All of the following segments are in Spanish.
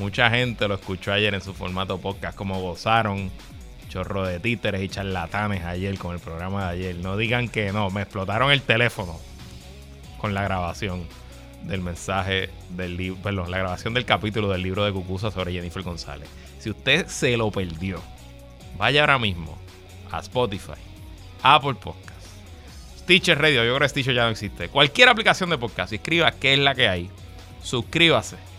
Mucha gente lo escuchó ayer en su formato podcast, como gozaron chorro de títeres y charlatanes ayer con el programa de ayer. No digan que no, me explotaron el teléfono con la grabación del mensaje del libro, perdón, la grabación del capítulo del libro de Cucusa sobre Jennifer González. Si usted se lo perdió, vaya ahora mismo a Spotify, Apple Podcast, Stitcher Radio, yo creo que Stitcher ya no existe. Cualquier aplicación de podcast, escriba qué es la que hay. Suscríbase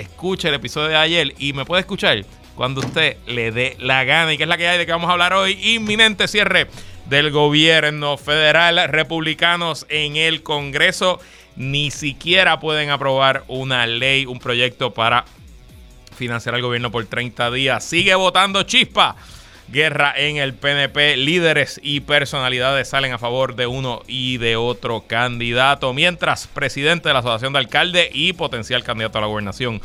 escuche el episodio de ayer y me puede escuchar cuando usted le dé la gana. ¿Y qué es la que hay de que vamos a hablar hoy? Inminente cierre del gobierno federal. Republicanos en el Congreso ni siquiera pueden aprobar una ley, un proyecto para financiar al gobierno por 30 días. Sigue votando chispa guerra en el PNP. Líderes y personalidades salen a favor de uno y de otro candidato, mientras presidente de la Asociación de Alcaldes y potencial candidato a la gobernación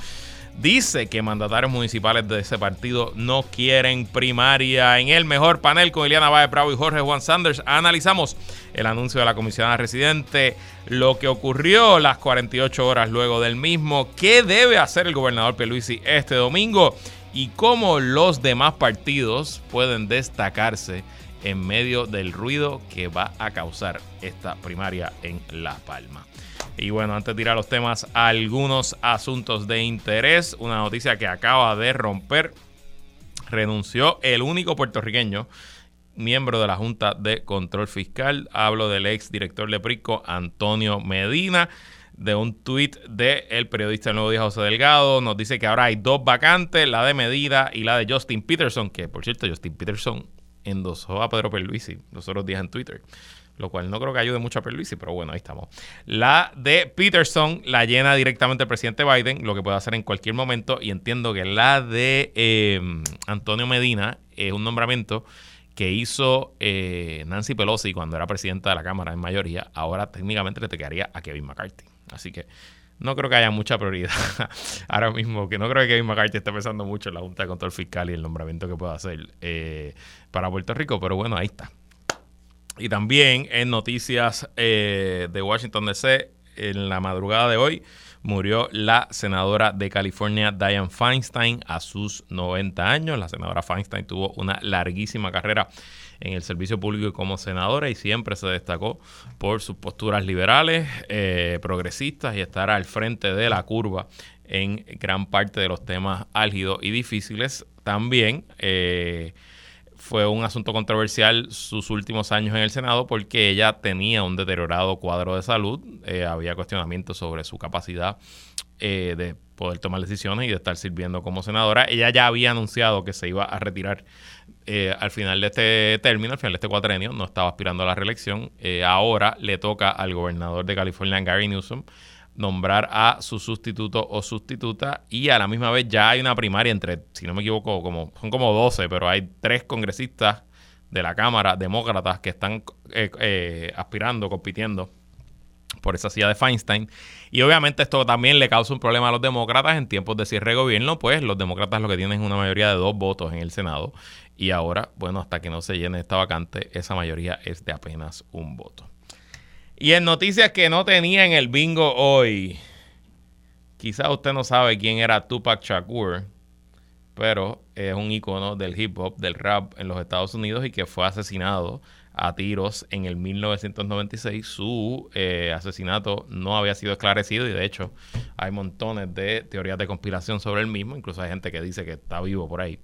dice que mandatarios municipales de ese partido no quieren primaria. En el mejor panel con Eliana Baez Bravo y Jorge Juan Sanders analizamos el anuncio de la comisionada residente, lo que ocurrió las 48 horas luego del mismo, qué debe hacer el gobernador Peluisi este domingo y cómo los demás partidos pueden destacarse en medio del ruido que va a causar esta primaria en La Palma. Y bueno, antes de ir a los temas, algunos asuntos de interés. Una noticia que acaba de romper. Renunció el único puertorriqueño miembro de la Junta de Control Fiscal. Hablo del ex director de PRICO, Antonio Medina de un tuit del el periodista del Nuevo Día José Delgado. Nos dice que ahora hay dos vacantes, la de Medida y la de Justin Peterson, que por cierto Justin Peterson endosó a Pedro Perluisi los otros días en Twitter. Lo cual no creo que ayude mucho a Perluisi, pero bueno, ahí estamos. La de Peterson la llena directamente el presidente Biden, lo que puede hacer en cualquier momento. Y entiendo que la de em, Antonio Medina es un nombramiento que hizo eh, Nancy Pelosi cuando era presidenta de la Cámara en mayoría. Ahora técnicamente le tocaría a Kevin McCarthy. Así que no creo que haya mucha prioridad ahora mismo, que no creo que Kevin McCarthy esté pensando mucho en la Junta de Control Fiscal y el nombramiento que pueda hacer eh, para Puerto Rico, pero bueno, ahí está. Y también en noticias eh, de Washington DC, en la madrugada de hoy, murió la senadora de California, Diane Feinstein, a sus 90 años. La senadora Feinstein tuvo una larguísima carrera en el servicio público como senadora y siempre se destacó por sus posturas liberales, eh, progresistas y estar al frente de la curva en gran parte de los temas álgidos y difíciles. También eh, fue un asunto controversial sus últimos años en el Senado porque ella tenía un deteriorado cuadro de salud, eh, había cuestionamientos sobre su capacidad de poder tomar decisiones y de estar sirviendo como senadora. Ella ya había anunciado que se iba a retirar eh, al final de este término, al final de este cuatrenio, no estaba aspirando a la reelección. Eh, ahora le toca al gobernador de California, Gary Newsom, nombrar a su sustituto o sustituta y a la misma vez ya hay una primaria entre, si no me equivoco, como son como 12, pero hay tres congresistas de la Cámara demócratas que están eh, aspirando, compitiendo por esa silla de Feinstein. Y obviamente esto también le causa un problema a los demócratas en tiempos de cierre de gobierno, pues los demócratas lo que tienen es una mayoría de dos votos en el Senado. Y ahora, bueno, hasta que no se llene esta vacante, esa mayoría es de apenas un voto. Y en noticias que no tenía en el bingo hoy, quizás usted no sabe quién era Tupac Shakur, pero es un icono del hip hop, del rap en los Estados Unidos y que fue asesinado a tiros en el 1996. Su eh, asesinato no había sido esclarecido y de hecho hay montones de teorías de conspiración sobre el mismo. Incluso hay gente que dice que está vivo por ahí.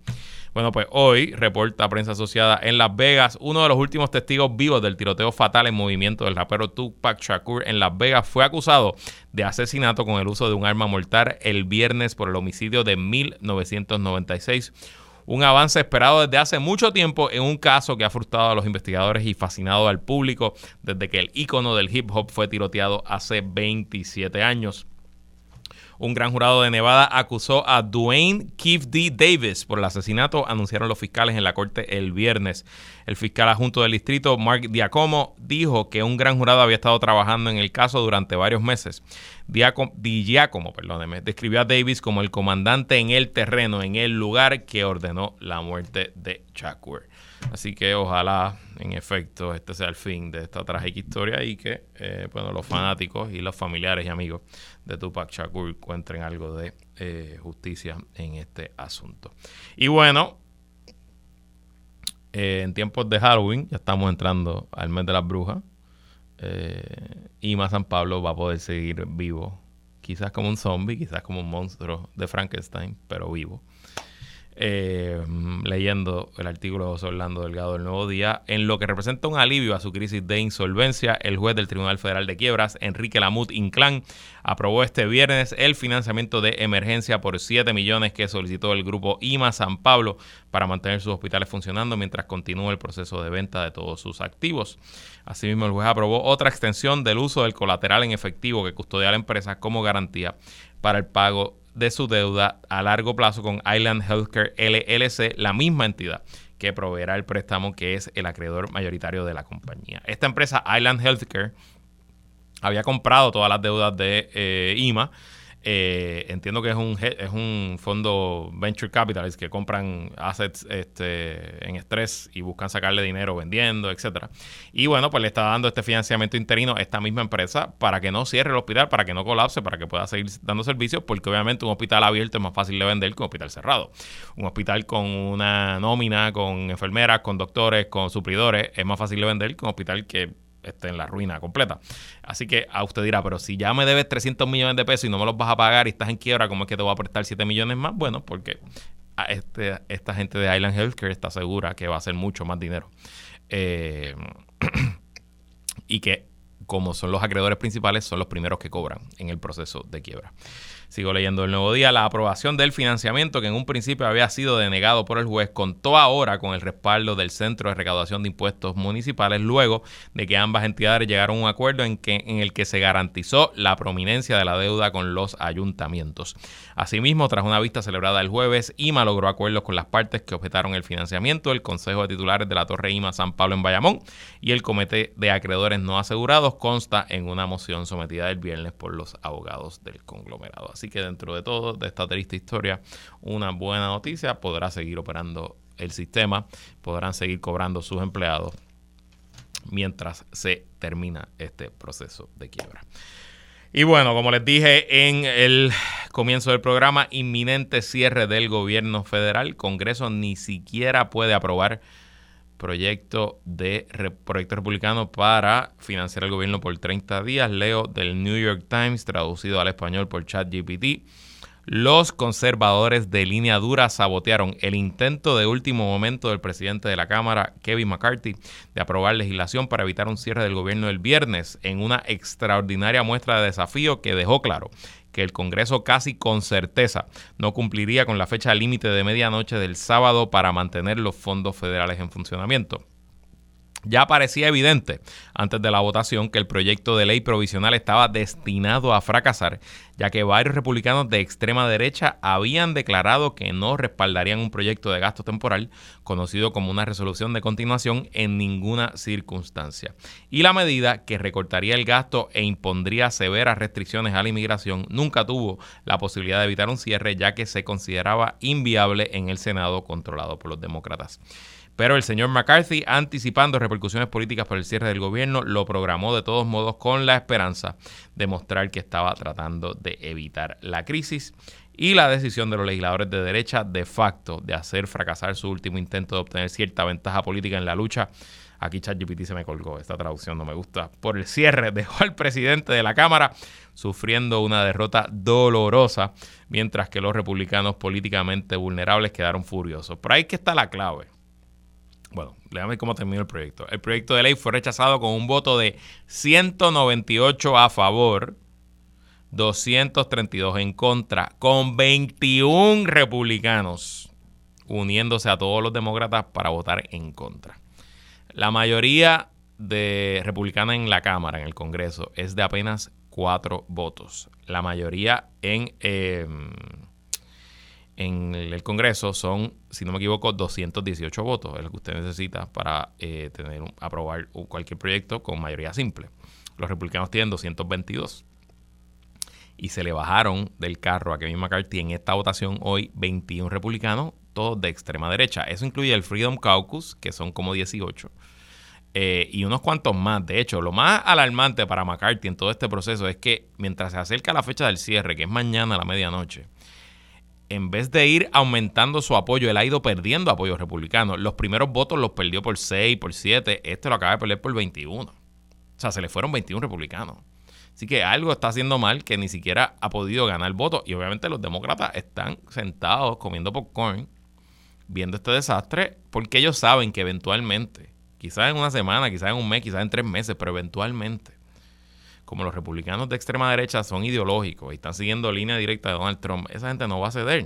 Bueno, pues hoy reporta prensa asociada en Las Vegas, uno de los últimos testigos vivos del tiroteo fatal en movimiento del rapero Tupac Shakur en Las Vegas fue acusado de asesinato con el uso de un arma mortal el viernes por el homicidio de 1996 un avance esperado desde hace mucho tiempo en un caso que ha frustrado a los investigadores y fascinado al público desde que el ícono del hip hop fue tiroteado hace 27 años. Un gran jurado de Nevada acusó a Dwayne Keith D. Davis por el asesinato, anunciaron los fiscales en la corte el viernes. El fiscal adjunto del distrito, Mark Diacomo, dijo que un gran jurado había estado trabajando en el caso durante varios meses. Diacomo, perdóneme, describió a Davis como el comandante en el terreno, en el lugar que ordenó la muerte de Shakur. Así que ojalá, en efecto, este sea el fin de esta trágica historia y que eh, bueno, los fanáticos y los familiares y amigos de Tupac Shakur encuentren algo de eh, justicia en este asunto. Y bueno, eh, en tiempos de Halloween, ya estamos entrando al mes de las brujas, y más San Pablo va a poder seguir vivo, quizás como un zombie, quizás como un monstruo de Frankenstein, pero vivo eh, leyendo el artículo de José Orlando Delgado del Nuevo Día, en lo que representa un alivio a su crisis de insolvencia, el juez del Tribunal Federal de Quiebras, Enrique Lamut Inclán, aprobó este viernes el financiamiento de emergencia por 7 millones que solicitó el grupo IMA San Pablo para mantener sus hospitales funcionando mientras continúa el proceso de venta de todos sus activos. Asimismo, el juez aprobó otra extensión del uso del colateral en efectivo que custodia la empresa como garantía para el pago de su deuda a largo plazo con Island Healthcare LLC, la misma entidad que proveerá el préstamo que es el acreedor mayoritario de la compañía. Esta empresa, Island Healthcare, había comprado todas las deudas de eh, IMA eh, entiendo que es un, es un fondo venture capitalist que compran assets este, en estrés y buscan sacarle dinero vendiendo, etcétera. Y bueno, pues le está dando este financiamiento interino a esta misma empresa para que no cierre el hospital, para que no colapse, para que pueda seguir dando servicios, porque obviamente un hospital abierto es más fácil de vender que un hospital cerrado. Un hospital con una nómina, con enfermeras, con doctores, con suplidores, es más fácil de vender que un hospital que esté en la ruina completa. Así que a usted dirá, pero si ya me debes 300 millones de pesos y no me los vas a pagar y estás en quiebra, ¿cómo es que te voy a prestar 7 millones más? Bueno, porque este, esta gente de Island Healthcare está segura que va a ser mucho más dinero. Eh, y que como son los acreedores principales, son los primeros que cobran en el proceso de quiebra. Sigo leyendo el nuevo día. La aprobación del financiamiento que en un principio había sido denegado por el juez contó ahora con el respaldo del Centro de Recaudación de Impuestos Municipales luego de que ambas entidades llegaron a un acuerdo en, que, en el que se garantizó la prominencia de la deuda con los ayuntamientos. Asimismo, tras una vista celebrada el jueves, IMA logró acuerdos con las partes que objetaron el financiamiento, el Consejo de Titulares de la Torre IMA San Pablo en Bayamón y el Comité de Acreedores No Asegurados consta en una moción sometida el viernes por los abogados del conglomerado. Así que dentro de todo, de esta triste historia, una buena noticia, podrá seguir operando el sistema, podrán seguir cobrando sus empleados mientras se termina este proceso de quiebra. Y bueno, como les dije en el comienzo del programa, inminente cierre del gobierno federal. Congreso ni siquiera puede aprobar proyecto de proyecto republicano para financiar el gobierno por 30 días. Leo del New York Times, traducido al español por ChatGPT. Los conservadores de línea dura sabotearon el intento de último momento del presidente de la Cámara, Kevin McCarthy, de aprobar legislación para evitar un cierre del gobierno el viernes en una extraordinaria muestra de desafío que dejó claro que el Congreso casi con certeza no cumpliría con la fecha límite de medianoche del sábado para mantener los fondos federales en funcionamiento. Ya parecía evidente antes de la votación que el proyecto de ley provisional estaba destinado a fracasar, ya que varios republicanos de extrema derecha habían declarado que no respaldarían un proyecto de gasto temporal conocido como una resolución de continuación en ninguna circunstancia. Y la medida que recortaría el gasto e impondría severas restricciones a la inmigración nunca tuvo la posibilidad de evitar un cierre, ya que se consideraba inviable en el Senado controlado por los demócratas. Pero el señor McCarthy, anticipando repercusiones políticas por el cierre del gobierno, lo programó de todos modos con la esperanza de mostrar que estaba tratando de evitar la crisis y la decisión de los legisladores de derecha de facto de hacer fracasar su último intento de obtener cierta ventaja política en la lucha. Aquí ChatGPT se me colgó, esta traducción no me gusta. Por el cierre dejó al presidente de la Cámara sufriendo una derrota dolorosa, mientras que los republicanos políticamente vulnerables quedaron furiosos. Por ahí que está la clave. Bueno, ver cómo terminó el proyecto. El proyecto de ley fue rechazado con un voto de 198 a favor, 232 en contra, con 21 republicanos uniéndose a todos los demócratas para votar en contra. La mayoría de republicanos en la Cámara, en el Congreso, es de apenas cuatro votos. La mayoría en, em, en el Congreso son, si no me equivoco, 218 votos, es lo que usted necesita para eh, tener aprobar cualquier proyecto con mayoría simple. Los republicanos tienen 222 y se le bajaron del carro a Kevin McCarthy en esta votación hoy 21 republicanos, todos de extrema derecha. Eso incluye el Freedom Caucus, que son como 18, eh, y unos cuantos más. De hecho, lo más alarmante para McCarthy en todo este proceso es que mientras se acerca la fecha del cierre, que es mañana a la medianoche, en vez de ir aumentando su apoyo, él ha ido perdiendo apoyo republicano. Los primeros votos los perdió por 6, por 7, este lo acaba de perder por 21. O sea, se le fueron 21 republicanos. Así que algo está haciendo mal que ni siquiera ha podido ganar votos. Y obviamente los demócratas están sentados comiendo popcorn, viendo este desastre, porque ellos saben que eventualmente, quizás en una semana, quizás en un mes, quizás en tres meses, pero eventualmente, como los republicanos de extrema derecha son ideológicos y están siguiendo línea directa de Donald Trump, esa gente no va a ceder.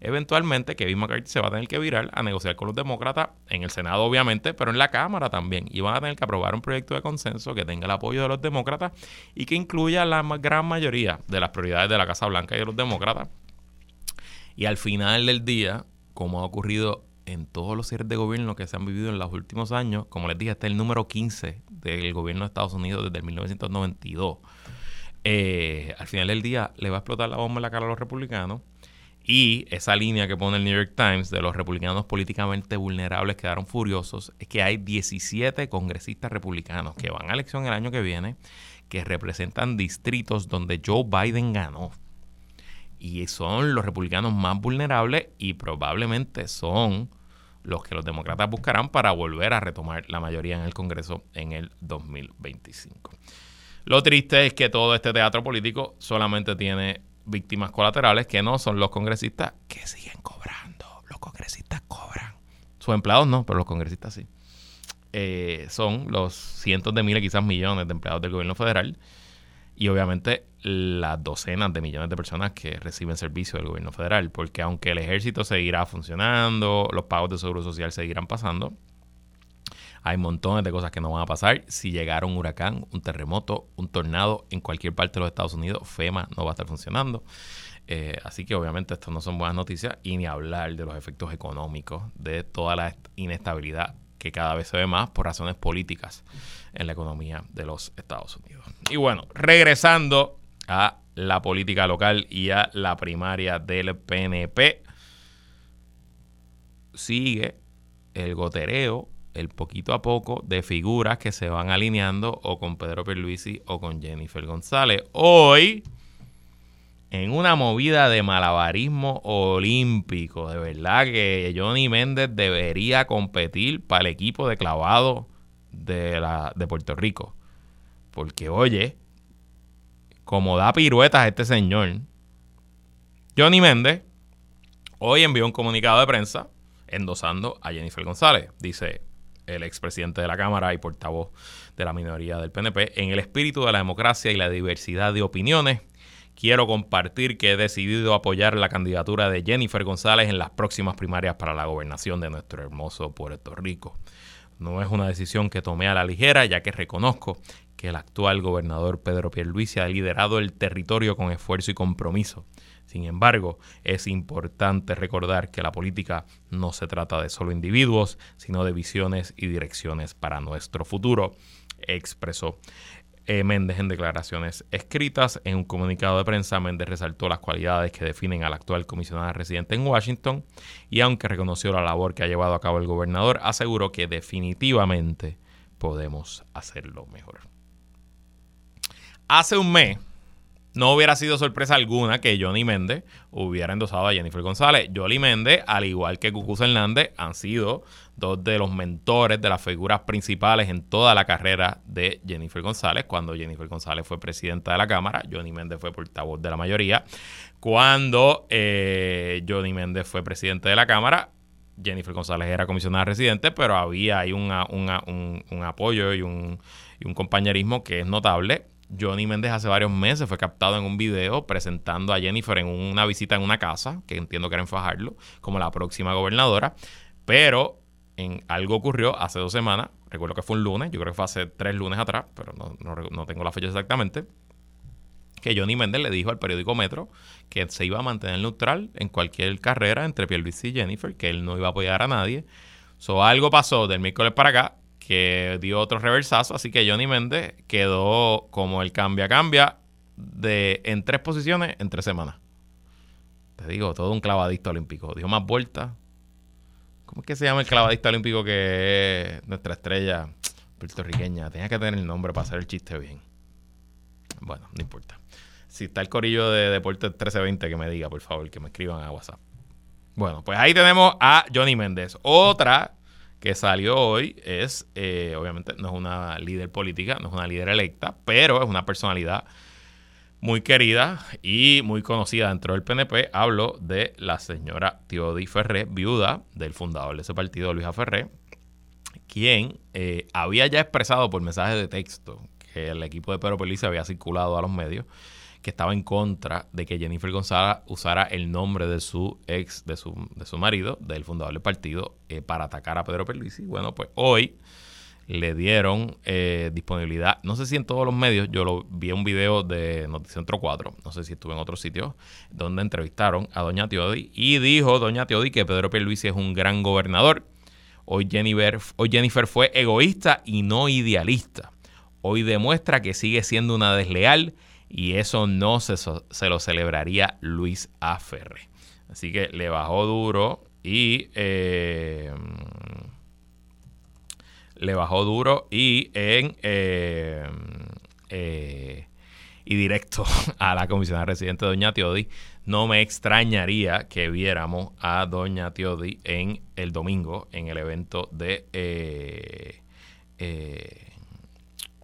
Eventualmente, Kevin McCarthy se va a tener que virar a negociar con los demócratas, en el Senado obviamente, pero en la Cámara también. Y van a tener que aprobar un proyecto de consenso que tenga el apoyo de los demócratas y que incluya la gran mayoría de las prioridades de la Casa Blanca y de los demócratas. Y al final del día, como ha ocurrido en todos los cierres de gobierno que se han vivido en los últimos años, como les dije, este es el número 15 del gobierno de Estados Unidos desde 1992. Eh, al final del día le va a explotar la bomba en la cara a los republicanos y esa línea que pone el New York Times de los republicanos políticamente vulnerables quedaron furiosos es que hay 17 congresistas republicanos que van a elección el año que viene que representan distritos donde Joe Biden ganó. Y son los republicanos más vulnerables y probablemente son los que los demócratas buscarán para volver a retomar la mayoría en el Congreso en el 2025. Lo triste es que todo este teatro político solamente tiene víctimas colaterales que no son los congresistas que siguen cobrando. Los congresistas cobran. Sus empleados no, pero los congresistas sí. Eh, son los cientos de miles, quizás millones de empleados del gobierno federal y obviamente las docenas de millones de personas que reciben servicio del gobierno federal, porque aunque el ejército seguirá funcionando, los pagos de seguro social seguirán pasando, hay montones de cosas que no van a pasar. Si llegara un huracán, un terremoto, un tornado en cualquier parte de los Estados Unidos, FEMA no va a estar funcionando. Eh, así que obviamente esto no son buenas noticias y ni hablar de los efectos económicos, de toda la inestabilidad que cada vez se ve más por razones políticas en la economía de los Estados Unidos. Y bueno, regresando a la política local y a la primaria del PNP, sigue el gotereo el poquito a poco de figuras que se van alineando o con Pedro Pierluisi o con Jennifer González. Hoy, en una movida de malabarismo olímpico, de verdad que Johnny Méndez debería competir para el equipo de clavado de, la, de Puerto Rico. Porque, oye, como da piruetas este señor, Johnny Méndez hoy envió un comunicado de prensa endosando a Jennifer González. Dice, el expresidente de la Cámara y portavoz de la minoría del PNP, en el espíritu de la democracia y la diversidad de opiniones, quiero compartir que he decidido apoyar la candidatura de Jennifer González en las próximas primarias para la gobernación de nuestro hermoso Puerto Rico. No es una decisión que tomé a la ligera, ya que reconozco que el actual gobernador Pedro Pierluisi ha liderado el territorio con esfuerzo y compromiso. Sin embargo, es importante recordar que la política no se trata de solo individuos, sino de visiones y direcciones para nuestro futuro, expresó Méndez en declaraciones escritas. En un comunicado de prensa, Méndez resaltó las cualidades que definen al actual comisionado residente en Washington y aunque reconoció la labor que ha llevado a cabo el gobernador, aseguró que definitivamente podemos hacerlo mejor. Hace un mes, no hubiera sido sorpresa alguna que Johnny Méndez hubiera endosado a Jennifer González. Johnny Méndez, al igual que Cucuz Hernández, han sido dos de los mentores de las figuras principales en toda la carrera de Jennifer González. Cuando Jennifer González fue presidenta de la Cámara, Johnny Méndez fue portavoz de la mayoría. Cuando eh, Johnny Méndez fue presidente de la Cámara, Jennifer González era comisionada residente, pero había ahí un, apoyo y un, y un compañerismo que es notable Johnny Méndez hace varios meses fue captado en un video presentando a Jennifer en una visita en una casa, que entiendo que era en como la próxima gobernadora. Pero en algo ocurrió hace dos semanas, recuerdo que fue un lunes, yo creo que fue hace tres lunes atrás, pero no, tengo la fecha exactamente, que Johnny Méndez le dijo al periódico Metro que se iba a mantener neutral en cualquier carrera entre Pierluisi y Jennifer, que él no iba a apoyar a nadie. So, algo pasó del miércoles para acá que dio otro reversazo. Así que Johnny Méndez quedó como el cambia-cambia de, en tres posiciones en tres semanas. Te digo, todo un clavadista olímpico. Dio más vueltas. ¿Cómo es que se llama el clavadista olímpico que es nuestra estrella puertorriqueña? Tenía que tener el nombre para hacer el chiste bien. Bueno, no importa. Si está el corillo de Deportes 1320, que me diga, por favor, que me escriban a WhatsApp. Bueno, pues ahí tenemos a Johnny Méndez. Otra que salió hoy es, eh, obviamente, no es una líder política, no es una líder electa, pero es una personalidad muy querida y muy conocida dentro del PNP. Hablo de la señora Teodi Ferré, viuda del fundador de ese partido, Luisa Ferré, quien eh, había ya expresado por mensaje de texto que el equipo de Pedro Peliza había circulado a los medios que estaba en contra de que Jennifer González usara el nombre de su ex, de su, de su marido, del fundador del partido, eh, para atacar a Pedro Pierluisi. Bueno, pues hoy le dieron eh, disponibilidad, no sé si en todos los medios, yo lo vi un video de Noticentro 4, no sé si estuve en otros sitios, donde entrevistaron a Doña Teodi y dijo Doña Teodi que Pedro Pierluisi es un gran gobernador. Hoy Jennifer, hoy Jennifer fue egoísta y no idealista. Hoy demuestra que sigue siendo una desleal y eso no se, se lo celebraría Luis Aferre. Así que le bajó duro y eh, le bajó duro y en eh, eh, y directo a la comisionada residente Doña Teodi. No me extrañaría que viéramos a Doña Teodi en el domingo en el evento de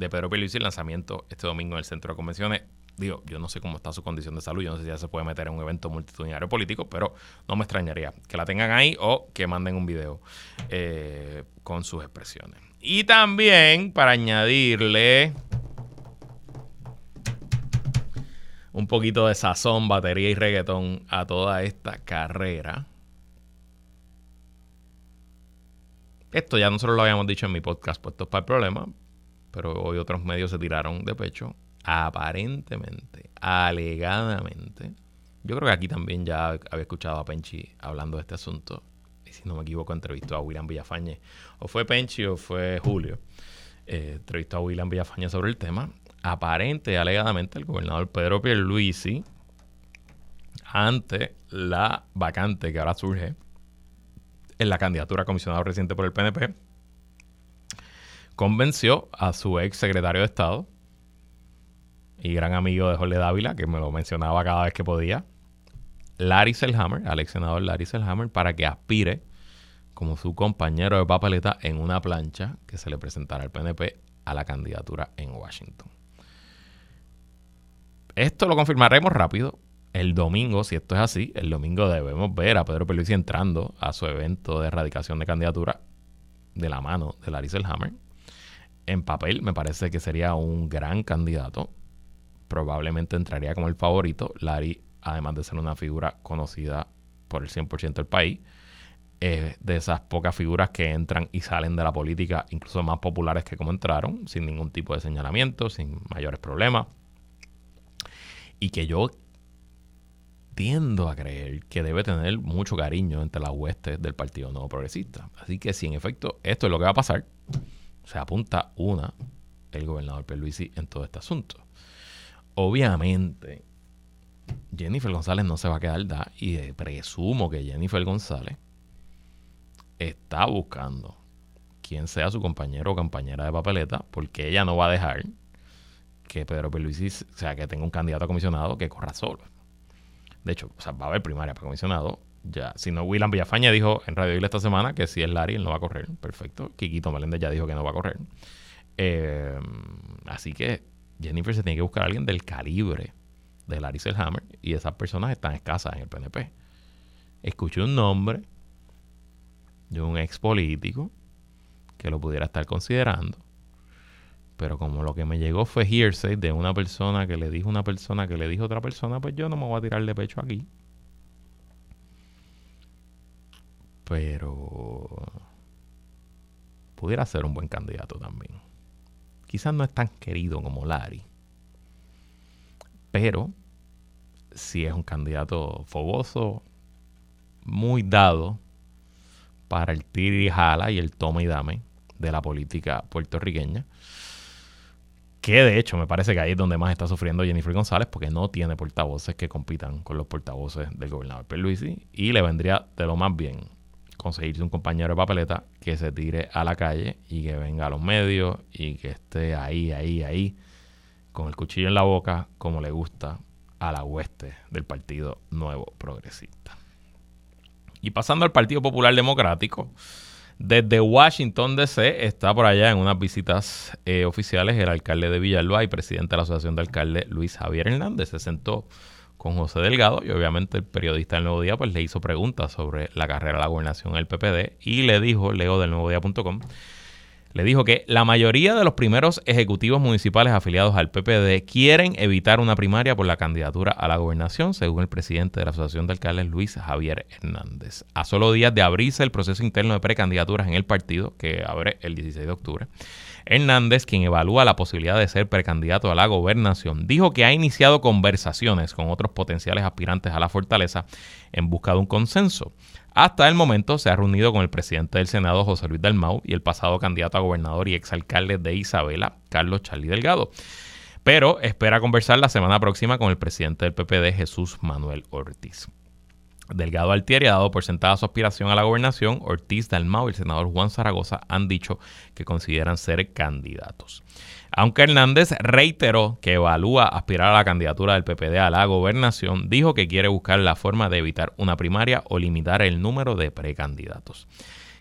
de Pedro Pérez y el lanzamiento este domingo en el centro de convenciones Digo, yo no sé cómo está su condición de salud, yo no sé si ya se puede meter en un evento multitudinario político, pero no me extrañaría que la tengan ahí o que manden un video eh, con sus expresiones. Y también para añadirle un poquito de sazón, batería y reggaetón a toda esta carrera. Esto ya nosotros lo habíamos dicho en mi podcast, puestos para el problema, pero hoy otros medios se tiraron de pecho aparentemente, alegadamente, yo creo que aquí también ya había escuchado a Penchi hablando de este asunto. Y si no me equivoco, entrevistó a William Villafañe. O fue Penchi o fue Julio. Eh, entrevistó a William Villafañe sobre el tema. Aparente, alegadamente, el gobernador Pedro Pierluisi, ante la vacante que ahora surge en la candidatura a comisionado reciente por el PNP, convenció a su ex secretario de Estado, y gran amigo de Jorge Dávila, que me lo mencionaba cada vez que podía, Larry Selhammer, al ex senador Larry Selhammer, para que aspire como su compañero de papeleta en una plancha que se le presentará al PNP a la candidatura en Washington. Esto lo confirmaremos rápido. El domingo, si esto es así, el domingo debemos ver a Pedro Pierluisi entrando a su evento de erradicación de candidatura de la mano de Larry Selhammer. En papel me parece que sería un gran candidato probablemente entraría como el favorito. Larry, además de ser una figura conocida por el 100% del país, es de esas pocas figuras que entran y salen de la política, incluso más populares que como entraron, sin ningún tipo de señalamiento, sin mayores problemas. Y que yo tiendo a creer que debe tener mucho cariño entre las huestes del Partido Nuevo Progresista. Así que si en efecto esto es lo que va a pasar, se apunta una el gobernador Pierluisi en todo este asunto. Obviamente, Jennifer González no se va a quedar da y presumo que Jennifer González está buscando quién sea su compañero o compañera de papeleta, porque ella no va a dejar que Pedro Pierluisi, o sea, que tenga un candidato a comisionado que corra solo. De hecho, va a haber primaria para comisionado. Ya, si no, William Villafaña dijo en Radio Isla esta semana que si es Larry, él no va a correr. Perfecto. Quiquito Meléndez ya dijo que no va a correr. Eh, así que Jennifer se tiene que buscar a alguien del calibre de Larry Selhammer y esas personas están escasas en el PNP. Escuché un nombre de un ex político que lo pudiera estar considerando. Pero como lo que me llegó fue hearsay de una persona que le dijo una persona que le dijo otra persona, pues yo no me voy a tirar de pecho aquí. Pero pudiera ser un buen candidato también. Quizás no es tan querido como Larry. Pero si es un candidato fogoso, muy dado para el tiri y jala y el toma y dame de la política puertorriqueña. Que de hecho me parece que ahí es donde más está sufriendo Jennifer González porque no tiene portavoces que compitan con los portavoces del gobernador Pierluisi y le vendría de lo más bien conseguirse un compañero de papeleta que se tire a la calle y que venga a los medios y que esté ahí, ahí, ahí con el cuchillo en la boca como le gusta a la hueste del Partido Nuevo Progresista. Y pasando al Partido Popular Democrático, desde Washington DC está por allá en unas visitas eh, oficiales el alcalde de Villalba y presidente de la Asociación de Alcaldes Luis Javier Hernández. Se sentó con José Delgado y obviamente el periodista del Nuevo Día pues le hizo preguntas sobre la carrera de la gobernación del PPD y le dijo, leo del nuevo le dijo que la mayoría de los primeros ejecutivos municipales afiliados al PPD quieren evitar una primaria por la candidatura a la gobernación, según el presidente de la Asociación de Alcaldes, Luis Javier Hernández. A solo días de abrirse el proceso interno de precandidaturas en el partido, que abre el 16 de octubre, Hernández, quien evalúa la posibilidad de ser precandidato a la gobernación, dijo que ha iniciado conversaciones con otros potenciales aspirantes a la fortaleza en busca de un consenso. Hasta el momento se ha reunido con el presidente del Senado, José Luis Dalmau, y el pasado candidato a gobernador y exalcalde de Isabela, Carlos Charlie Delgado. Pero espera conversar la semana próxima con el presidente del PPD, Jesús Manuel Ortiz. Delgado Altieri ha dado por sentada su aspiración a la gobernación. Ortiz, Dalmau y el senador Juan Zaragoza han dicho que consideran ser candidatos. Aunque Hernández reiteró que evalúa aspirar a la candidatura del PPD a la gobernación, dijo que quiere buscar la forma de evitar una primaria o limitar el número de precandidatos.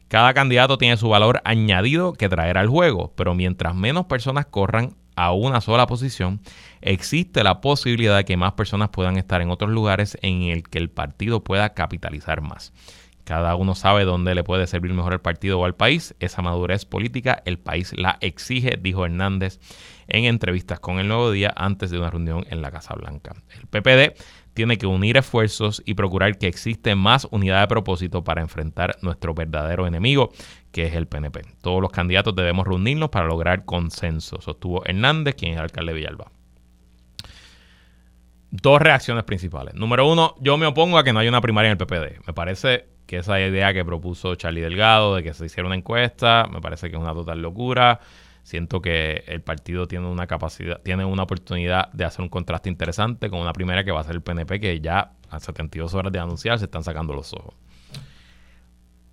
Cada candidato tiene su valor añadido que traer al juego, pero mientras menos personas corran a una sola posición, existe la posibilidad de que más personas puedan estar en otros lugares en el que el partido pueda capitalizar más. Cada uno sabe dónde le puede servir mejor al partido o al país. Esa madurez política el país la exige, dijo Hernández en entrevistas con el Nuevo Día antes de una reunión en la Casa Blanca. El PPD tiene que unir esfuerzos y procurar que existe más unidad de propósito para enfrentar nuestro verdadero enemigo, que es el PNP. Todos los candidatos debemos reunirnos para lograr consenso, sostuvo Hernández, quien es alcalde de Villalba. Dos reacciones principales. Número uno, yo me opongo a que no haya una primaria en el PPD. Me parece que esa idea que propuso Charlie Delgado de que se hiciera una encuesta, me parece que es una total locura. Siento que el partido tiene una capacidad, tiene una oportunidad de hacer un contraste interesante con una primera que va a ser el PNP, que ya a 72 horas de anunciar se están sacando los ojos.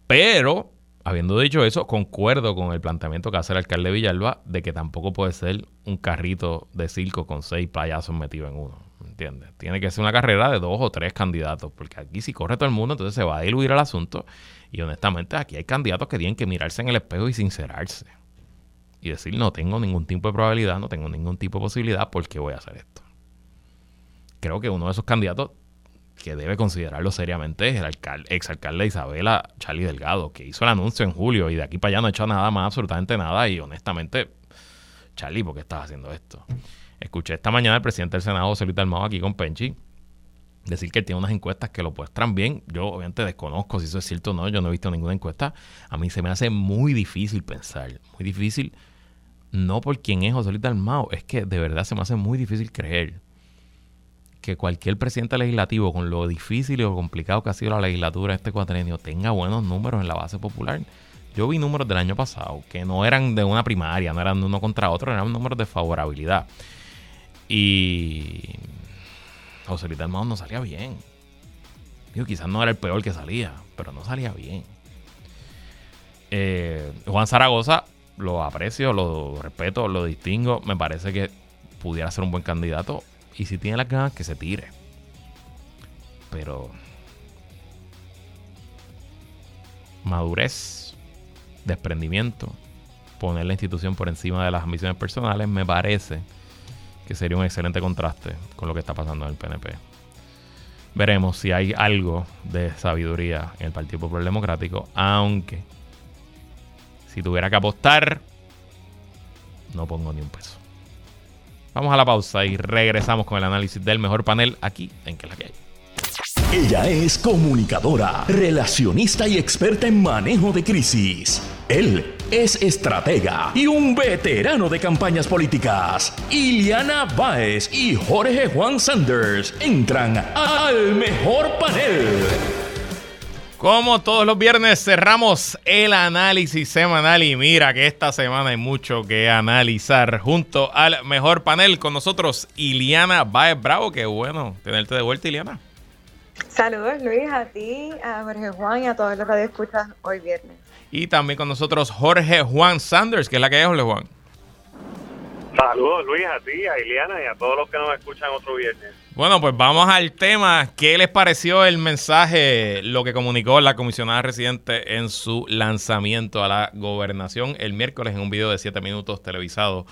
Pero, habiendo dicho eso, concuerdo con el planteamiento que hace el alcalde Villalba de que tampoco puede ser un carrito de circo con seis payasos metidos en uno. ¿entiendes? Tiene que ser una carrera de dos o tres candidatos, porque aquí si corre todo el mundo, entonces se va a diluir el asunto. Y honestamente, aquí hay candidatos que tienen que mirarse en el espejo y sincerarse. Y decir, no tengo ningún tipo de probabilidad, no tengo ningún tipo de posibilidad, ¿por qué voy a hacer esto? Creo que uno de esos candidatos que debe considerarlo seriamente es el alcalde, exalcalde de Isabela, Charlie Delgado, que hizo el anuncio en julio y de aquí para allá no ha hecho nada más, absolutamente nada. Y honestamente, Charlie, ¿por qué estás haciendo esto? Escuché esta mañana al presidente del Senado, José Luis Dalmau, aquí con Penchi, decir que tiene unas encuestas que lo muestran bien. Yo obviamente desconozco si eso es cierto o no, yo no he visto ninguna encuesta. A mí se me hace muy difícil pensar, muy difícil, no por quién es José Luis Dalmau, es que de verdad se me hace muy difícil creer que cualquier presidente legislativo, con lo difícil y lo complicado que ha sido la legislatura este cuatrenio, tenga buenos números en la base popular. Yo vi números del año pasado que no eran de una primaria, no eran uno contra otro, eran números de favorabilidad. Y José Luis Dalmau no salía bien. Digo, quizás no era el peor que salía, pero no salía bien. Eh, Juan Zaragoza lo aprecio, lo respeto, lo distingo. Me parece que pudiera ser un buen candidato. Y si tiene las ganas, que se tire. Pero. Madurez, desprendimiento, poner la institución por encima de las ambiciones personales, me parece que sería un excelente contraste con lo que está pasando en el PNP. Veremos si hay algo de sabiduría en el Partido Popular Democrático, aunque si tuviera que apostar, no pongo ni un peso. Vamos a la pausa y regresamos con el análisis del mejor panel aquí en Que la que hay. Ella es comunicadora, relacionista y experta en manejo de crisis. Él es estratega y un veterano de campañas políticas. Iliana Báez y Jorge Juan Sanders entran al mejor panel. Como todos los viernes cerramos el análisis semanal y mira que esta semana hay mucho que analizar junto al mejor panel con nosotros Iliana Baez Bravo, qué bueno tenerte de vuelta Iliana. Saludos Luis, a ti, a Jorge Juan y a todos los radioescuchas hoy viernes. Y también con nosotros Jorge Juan Sanders, que es la que es Jorge Juan. Saludos Luis, a ti, a Iliana y a todos los que nos escuchan otro viernes. Bueno, pues vamos al tema. ¿Qué les pareció el mensaje, lo que comunicó la comisionada residente en su lanzamiento a la gobernación el miércoles en un video de 7 minutos televisado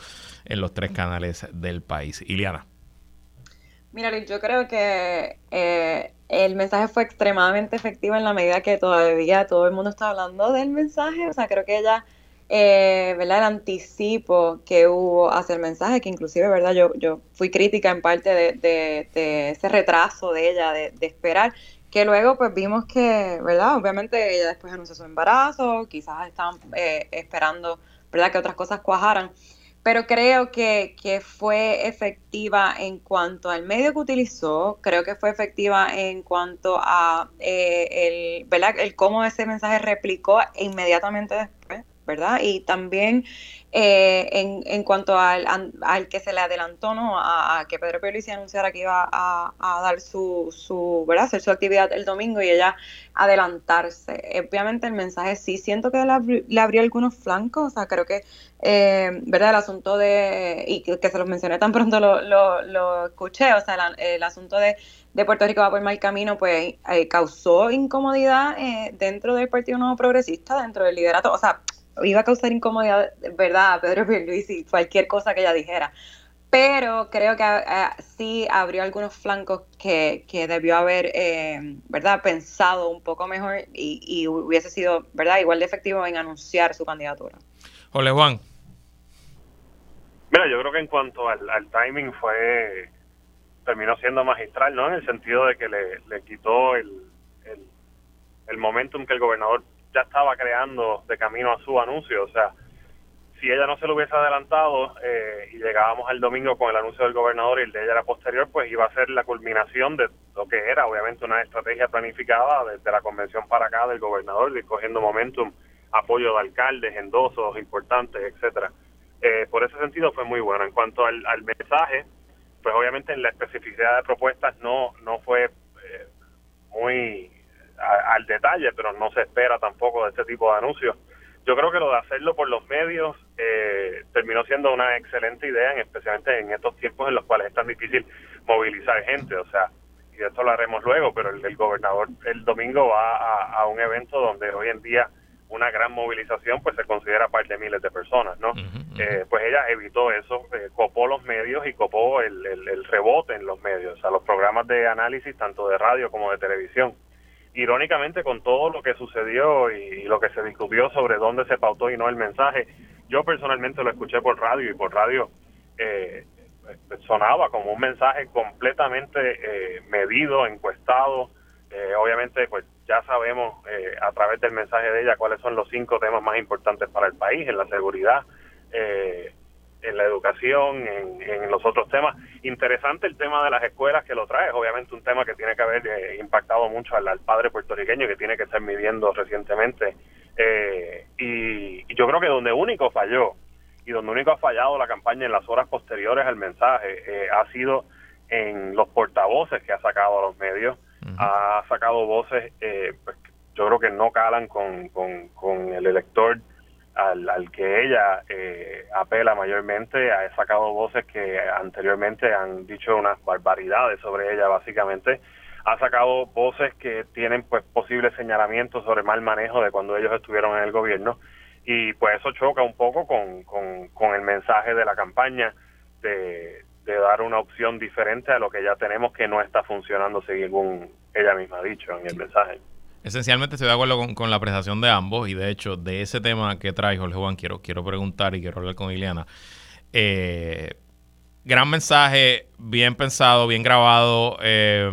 en los tres canales del país? Iliana. Mira, yo creo que eh, el mensaje fue extremadamente efectivo en la medida que todavía todo el mundo está hablando del mensaje. O sea, creo que ella eh, ¿verdad? El anticipo que hubo hacia el mensaje, que inclusive, ¿verdad? Yo, yo fui crítica en parte de, ese retraso de ella, de, esperar, que luego pues vimos que, ¿verdad? Obviamente ella después anunció su embarazo, quizás estaban eh, esperando, ¿verdad? Que otras cosas cuajaran. Pero creo que, que fue efectiva en cuanto al medio que utilizó, creo que fue efectiva en cuanto a eh, el, ¿verdad? el cómo ese mensaje replicó inmediatamente después ¿verdad? Y también eh, en, en, cuanto al, al, que se le adelantó, ¿no? A, que Pedro Pierluisi anunciara que iba a, a, dar su, su, ¿verdad? Hacer su actividad el domingo y ella adelantarse. Obviamente el mensaje sí siento que le, abrió algunos flancos, o sea, creo que, eh, ¿verdad? El asunto de, y que, se los mencioné tan pronto lo, lo, lo escuché, o sea, el, asunto de, de Puerto Rico va por mal camino, pues eh, causó incomodidad dentro del Partido Nuevo Progresista, dentro del liderato, o sea, iba a causar incomodidad, ¿verdad? A Pedro y cualquier cosa que ella dijera. Pero creo que eh, sí abrió algunos flancos que, que debió haber, eh, ¿verdad? Pensado un poco mejor y, hubiese sido, ¿verdad? Igual de efectivo en anunciar su candidatura. Ole Juan. Mira, yo creo que en cuanto al, timing fue, terminó siendo magistral, ¿no? En el sentido de que le, le quitó el, el, el momentum que el gobernador ya estaba creando de camino a su anuncio. O sea, si ella no se lo hubiese adelantado eh, y llegábamos al domingo con el anuncio del gobernador y el de ella era posterior, pues iba a ser la culminación de lo que era, obviamente, una estrategia planificada desde la convención para acá del gobernador, de cogiendo momentum, apoyo de alcaldes, endosos importantes, etcétera. Eh, por ese sentido fue muy bueno. En cuanto al, mensaje, pues obviamente en la especificidad de propuestas no, no fue eh, muy al detalle, pero no se espera tampoco de este tipo de anuncios. Yo creo que lo de hacerlo por los medios eh, terminó siendo una excelente idea, especialmente en estos tiempos en los cuales es tan difícil movilizar gente. O sea, y de esto lo haremos luego, pero el, gobernador el domingo va a, un evento donde hoy en día una gran movilización pues se considera parte de miles de personas, ¿no? Eh, pues ella evitó eso, eh, copó los medios y copó el, el, rebote en los medios, o sea, los programas de análisis tanto de radio como de televisión irónicamente con todo lo que sucedió y, lo que se discutió sobre dónde se pautó y no el mensaje, yo personalmente lo escuché por radio y por radio eh, sonaba como un mensaje completamente eh, medido, encuestado. Eh, obviamente, pues ya sabemos a través del mensaje de ella cuáles son los cinco temas más importantes para el país, en la seguridad, en la educación, en, los otros temas. Interesante el tema de las escuelas que lo trae, obviamente un tema que tiene que haber eh, impactado mucho al, padre puertorriqueño que tiene que estar midiendo recientemente. Eh, y, yo creo que donde único falló y donde único ha fallado la campaña en las horas posteriores al mensaje eh, ha sido en los portavoces que ha sacado a los medios, ha sacado voces, eh, pues, yo creo que no calan con, con, el elector al, al que ella eh, apela mayormente, ha sacado voces que anteriormente han dicho unas barbaridades sobre ella, básicamente ha sacado voces que tienen pues posibles señalamientos sobre mal manejo de cuando ellos estuvieron en el gobierno y pues eso choca un poco con, con, el mensaje de la campaña de, dar una opción diferente a lo que ya tenemos que no está funcionando según ella misma ha dicho en el mensaje. Esencialmente estoy de acuerdo con, la apreciación de ambos y de hecho de ese tema que trae Jorge Juan quiero, quiero preguntar y quiero hablar con Ileana. Eh, gran mensaje, bien pensado, bien grabado. Eh,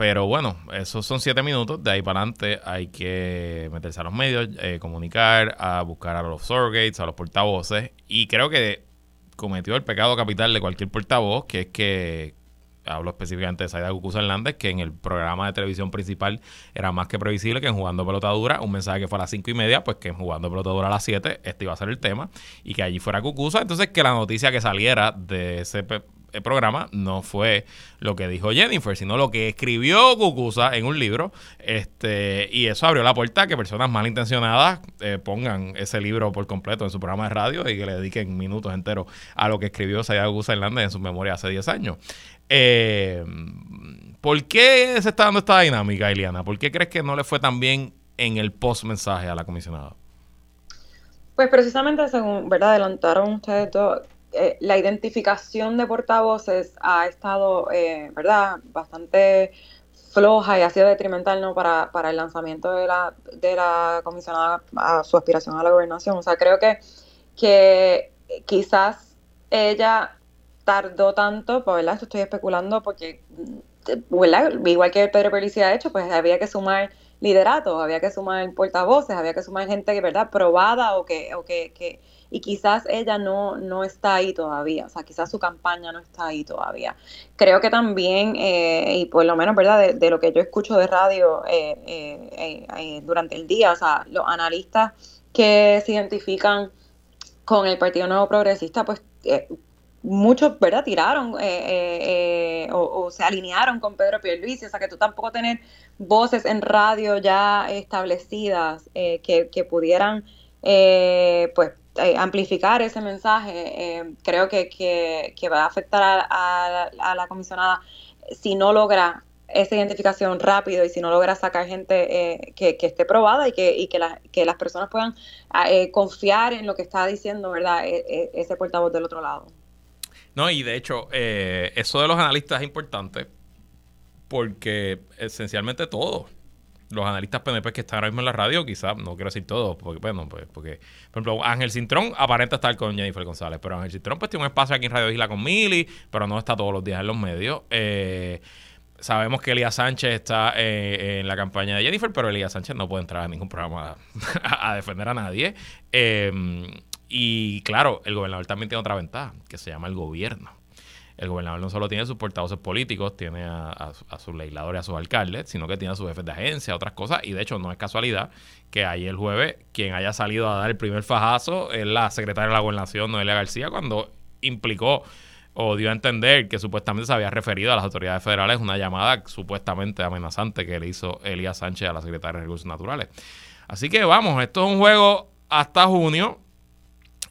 pero bueno, esos son siete minutos. De ahí para adelante hay que meterse a los medios, eh, comunicar, a buscar a los surrogates, a los portavoces. Y creo que cometió el pecado capital de cualquier portavoz, que es que, hablo específicamente de Saida Cucuza Hernández, que en el programa de televisión principal era más que previsible que en Jugando Pelota Dura, un mensaje que fue a las cinco y media, pues que en Jugando Pelota Dura a las siete, este iba a ser el tema, y que allí fuera Cucuza. Entonces que la noticia que saliera de ese programa no fue lo que dijo Jennifer, sino lo que escribió Cucusa en un libro. Este, y eso abrió la puerta a que personas malintencionadas eh, pongan ese libro por completo en su programa de radio y que le dediquen minutos enteros a lo que escribió Sayada Cucusa Hernández en su memoria hace 10 años. Eh, ¿Por qué se está dando esta dinámica, Eliana? ¿Por qué crees que no le fue tan bien en el post mensaje a la comisionada? Pues precisamente según, ¿verdad? Adelantaron ustedes dos eh, la identificación de portavoces ha estado, eh, ¿verdad?, bastante floja y ha sido detrimental ¿no? para, para el lanzamiento de la, de la comisionada a su aspiración a la gobernación. O sea, creo que, que quizás ella tardó tanto, pues, ¿verdad? Esto estoy especulando porque, ¿verdad? igual que Pedro Pelici ha hecho, pues había que sumar lideratos, había que sumar portavoces, había que sumar gente que, ¿verdad?, probada o que, o que, que y quizás ella no, no está ahí todavía, o sea, quizás su campaña no está ahí todavía. Creo que también, eh, y por lo menos, ¿verdad?, de, lo que yo escucho de radio eh, eh, durante el día, o sea, los analistas que se identifican con el Partido Nuevo Progresista, pues muchos, ¿verdad?, tiraron o, se alinearon con Pedro Pierluisi, o sea, que tú tampoco tener voces en radio ya establecidas que, que, pudieran, pues, eh, amplificar ese mensaje, eh, creo que, que, va a afectar a, la comisionada si no logra esa identificación rápido y si no logra sacar gente eh, que, esté probada y que, las personas puedan ah, confiar en lo que está diciendo, ¿verdad? E, e, ese portavoz del otro lado. No, y de hecho, eso de los analistas es importante porque esencialmente todo los analistas PNP que están ahora mismo en la radio, quizás, no quiero decir todos, porque, bueno, pues, porque, por ejemplo, Ángel Cintrón aparenta estar con Jennifer González, pero Ángel Cintrón pues tiene un espacio aquí en Radio Isla con Mili, pero no está todos los días en los medios. Eh, sabemos que Elías Sánchez está eh, en la campaña de Jennifer, pero Elías Sánchez no puede entrar a ningún programa a, defender a nadie. Eh, y claro, el gobernador también tiene otra ventaja, que se llama el gobierno el gobernador no solo tiene sus portavoces políticos, tiene a, sus legisladores, a sus alcaldes, sino que tiene a sus jefes de agencia, otras cosas. Y de hecho, no es casualidad que el jueves quien haya salido a dar el primer fajazo es la secretaria de la gobernación, Noelia García, cuando implicó o dio a entender que supuestamente se había referido a las autoridades federales una llamada supuestamente amenazante que le hizo Elías Sánchez a la secretaria de Recursos Naturales. Así que vamos, esto es un juego hasta junio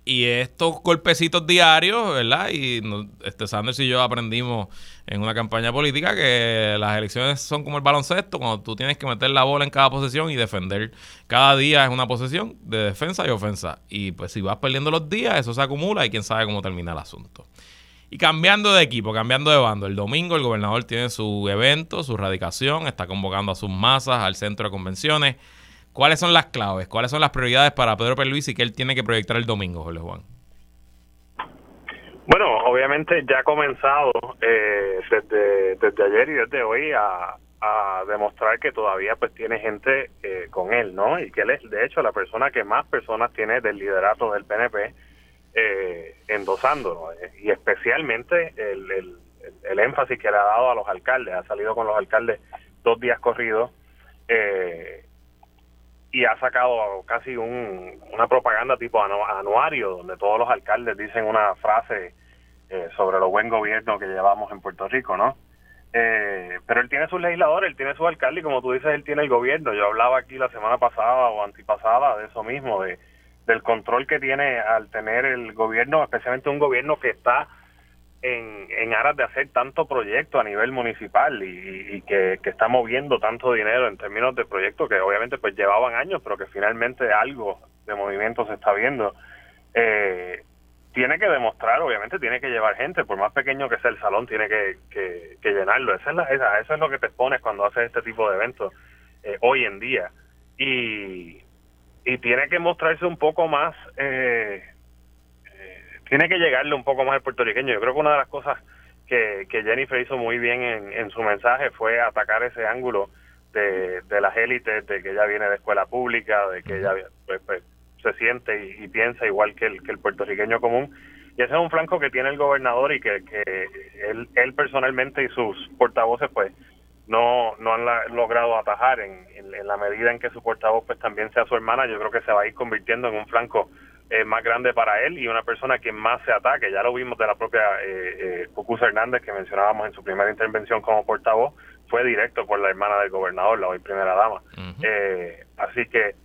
y estos golpecitos diarios, ¿verdad? Y este Sanders y yo aprendimos en una campaña política que las elecciones son como el baloncesto, cuando tú tienes que meter la bola en cada posesión y defender. Cada día es una posesión de defensa y ofensa. Y pues si vas perdiendo los días, eso se acumula y quién sabe cómo termina el asunto. Y cambiando de equipo, cambiando de bando, el domingo el gobernador tiene su evento, su radicación, está convocando a sus masas al centro de convenciones. ¿Cuáles son las claves? ¿Cuáles son las prioridades para Pedro y que él tiene que proyectar el domingo, Jorge Juan? Bueno, obviamente ya ha comenzado eh, desde, desde ayer y desde hoy a, demostrar que todavía pues tiene gente eh, con él, ¿no? Y que él es de hecho la persona que más personas tiene del liderato del PNP eh, endosándolo. Y especialmente el, el, el, énfasis que le ha dado a los alcaldes. Ha salido con los alcaldes dos días corridos. Eh, y ha sacado casi un, una propaganda tipo anuario donde todos los alcaldes dicen una frase eh, sobre lo buen gobierno que llevamos en Puerto Rico, ¿no? Eh, pero él tiene sus legisladores, él tiene su alcalde y como tú dices, él tiene el gobierno. Yo hablaba aquí la semana pasada o antipasada de eso mismo, de del control que tiene al tener el gobierno, especialmente un gobierno que está en, en aras de hacer tanto proyecto a nivel municipal y, que, está moviendo tanto dinero en términos de proyectos que obviamente pues llevaban años, pero que finalmente algo de movimiento se está viendo. Eh, tiene que demostrar, obviamente tiene que llevar gente, por más pequeño que sea el salón, tiene que, que, llenarlo. Esa es la, esa, eso es lo que te expones cuando haces este tipo de eventos eh, hoy en día. Y, y tiene que mostrarse un poco más, eh, tiene que llegarle un poco más al puertorriqueño. Yo creo que una de las cosas que, que Jennifer hizo muy bien en, en, su mensaje fue atacar ese ángulo de, de las élites, de que ella viene de escuela pública, de que ella pues, pues, se siente y, piensa igual que el, que el puertorriqueño común. Y ese es un flanco que tiene el gobernador y que, que él, él personalmente y sus portavoces pues no, no han logrado atajar en, en, la medida en que su portavoz pues también sea su hermana, yo creo que se va a ir convirtiendo en un flanco eh, más grande para él y una persona que más se ataque. Ya lo vimos de la propia eh, eh Hernández que mencionábamos en su primera intervención como portavoz, fue directo por la hermana del gobernador, la hoy primera dama. eh, así que,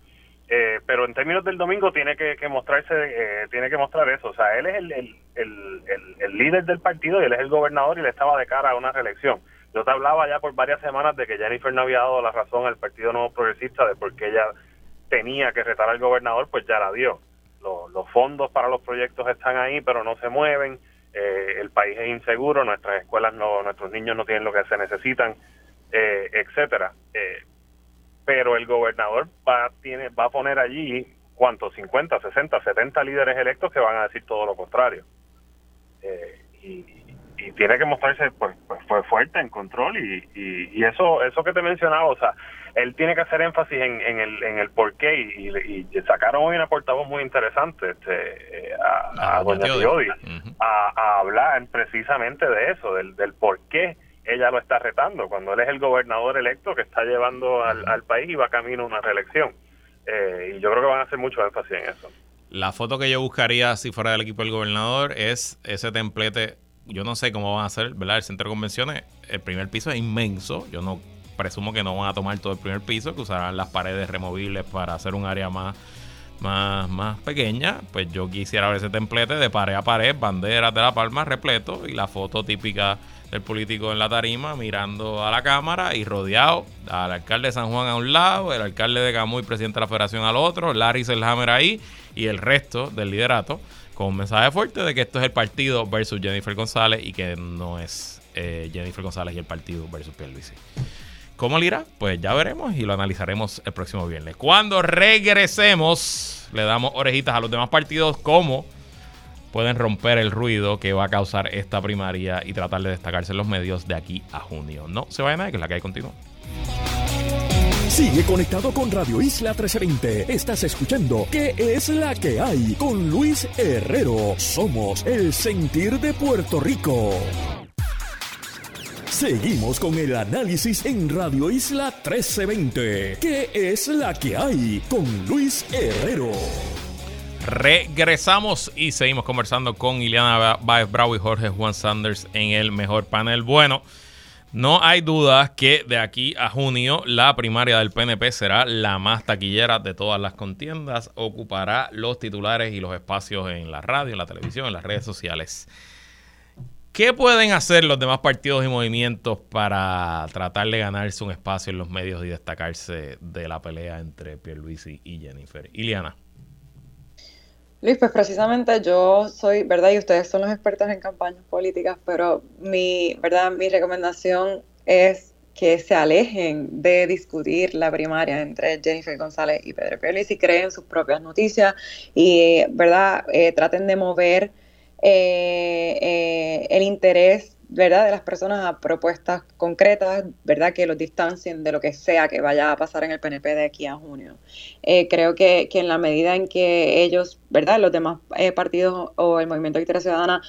eh, pero en términos del domingo tiene que, que mostrarse, eh, tiene que mostrar eso. O sea, él es el, el, el, el líder del partido y él es el gobernador y le estaba de cara a una reelección yo te hablaba ya por varias semanas de que Jennifer no había dado la razón al Partido Nuevo Progresista de por qué ella tenía que retar al gobernador, pues ya la dio. Los, fondos para los proyectos están ahí, pero no se mueven. Eh, el país es inseguro, nuestras escuelas no, nuestros niños no tienen lo que se necesitan, eh, etcétera. Eh, pero el gobernador va, tiene, va a poner allí, ¿cuántos? 50, 60, 70 líderes electos que van a decir todo lo contrario. Eh, y, y tiene que mostrarse pues, pues, fuerte en control y, y, eso eso que te mencionaba o sea él tiene que hacer énfasis en, en el en el porqué y, y, sacaron hoy una portavoz muy interesante este a, a, doña Tiodi a, hablar precisamente de eso del, del por qué ella lo está retando. Cuando él es el gobernador electo que está llevando al, al país y va camino a una reelección. Eh, y yo creo que van a hacer mucho énfasis en eso. La foto que yo buscaría si fuera del equipo del gobernador es ese templete. Yo no sé cómo van a hacer, ¿verdad? El centro de convenciones, el primer piso es inmenso. Yo no presumo que no van a tomar todo el primer piso, que usarán las paredes removibles para hacer un área más, más, más pequeña. Pues yo quisiera ver ese templete de pared a pared, banderas de la palma repleto y la foto típica del político en la tarima mirando a la cámara y rodeado al alcalde de San Juan a un lado, el alcalde de Camuy, presidente de la federación al otro, Larry Selhammer ahí y el resto del liderato con un mensaje fuerte de que esto es el partido versus Jennifer González y que no es eh, Jennifer González y el partido versus Pierluisi. ¿Cómo le irá? Pues ya veremos y lo analizaremos el próximo viernes. Cuando regresemos, le damos orejitas a los demás partidos cómo pueden romper el ruido que va a causar esta primaria y tratar de destacarse en los medios de aquí a junio. No se vayan a que es la que hay continúa. Sigue conectado con Radio Isla 1320. Estás escuchando ¿Qué es la que hay? Con Luis Herrero. Somos el sentir de Puerto Rico. Seguimos con el análisis en Radio Isla 1320. ¿Qué es la que hay? Con Luis Herrero. Regresamos y seguimos conversando con Ileana Baez Bravo y Jorge Juan Sanders en el mejor panel. Bueno. No hay duda que de aquí a junio la primaria del PNP será la más taquillera de todas las contiendas. Ocupará los titulares y los espacios en la radio, en la televisión, en las redes sociales. ¿Qué pueden hacer los demás partidos y movimientos para tratar de ganarse un espacio en los medios y destacarse de la pelea entre Pierluisi y Jennifer? Iliana. Luis, pues precisamente yo soy, ¿verdad? Y ustedes son los expertos en campañas políticas, pero mi, ¿verdad? Mi recomendación es que se alejen de discutir la primaria entre Jennifer González y Pedro y creen sus propias noticias y, ¿verdad? Eh, traten de mover eh, eh, el interés ¿verdad? De las personas a propuestas concretas, ¿verdad? Que los distancien de lo que sea que vaya a pasar en el PNP de aquí a junio. Eh, creo que, que, en la medida en que ellos, ¿verdad? Los demás eh, partidos o el Movimiento de Victoria Ciudadana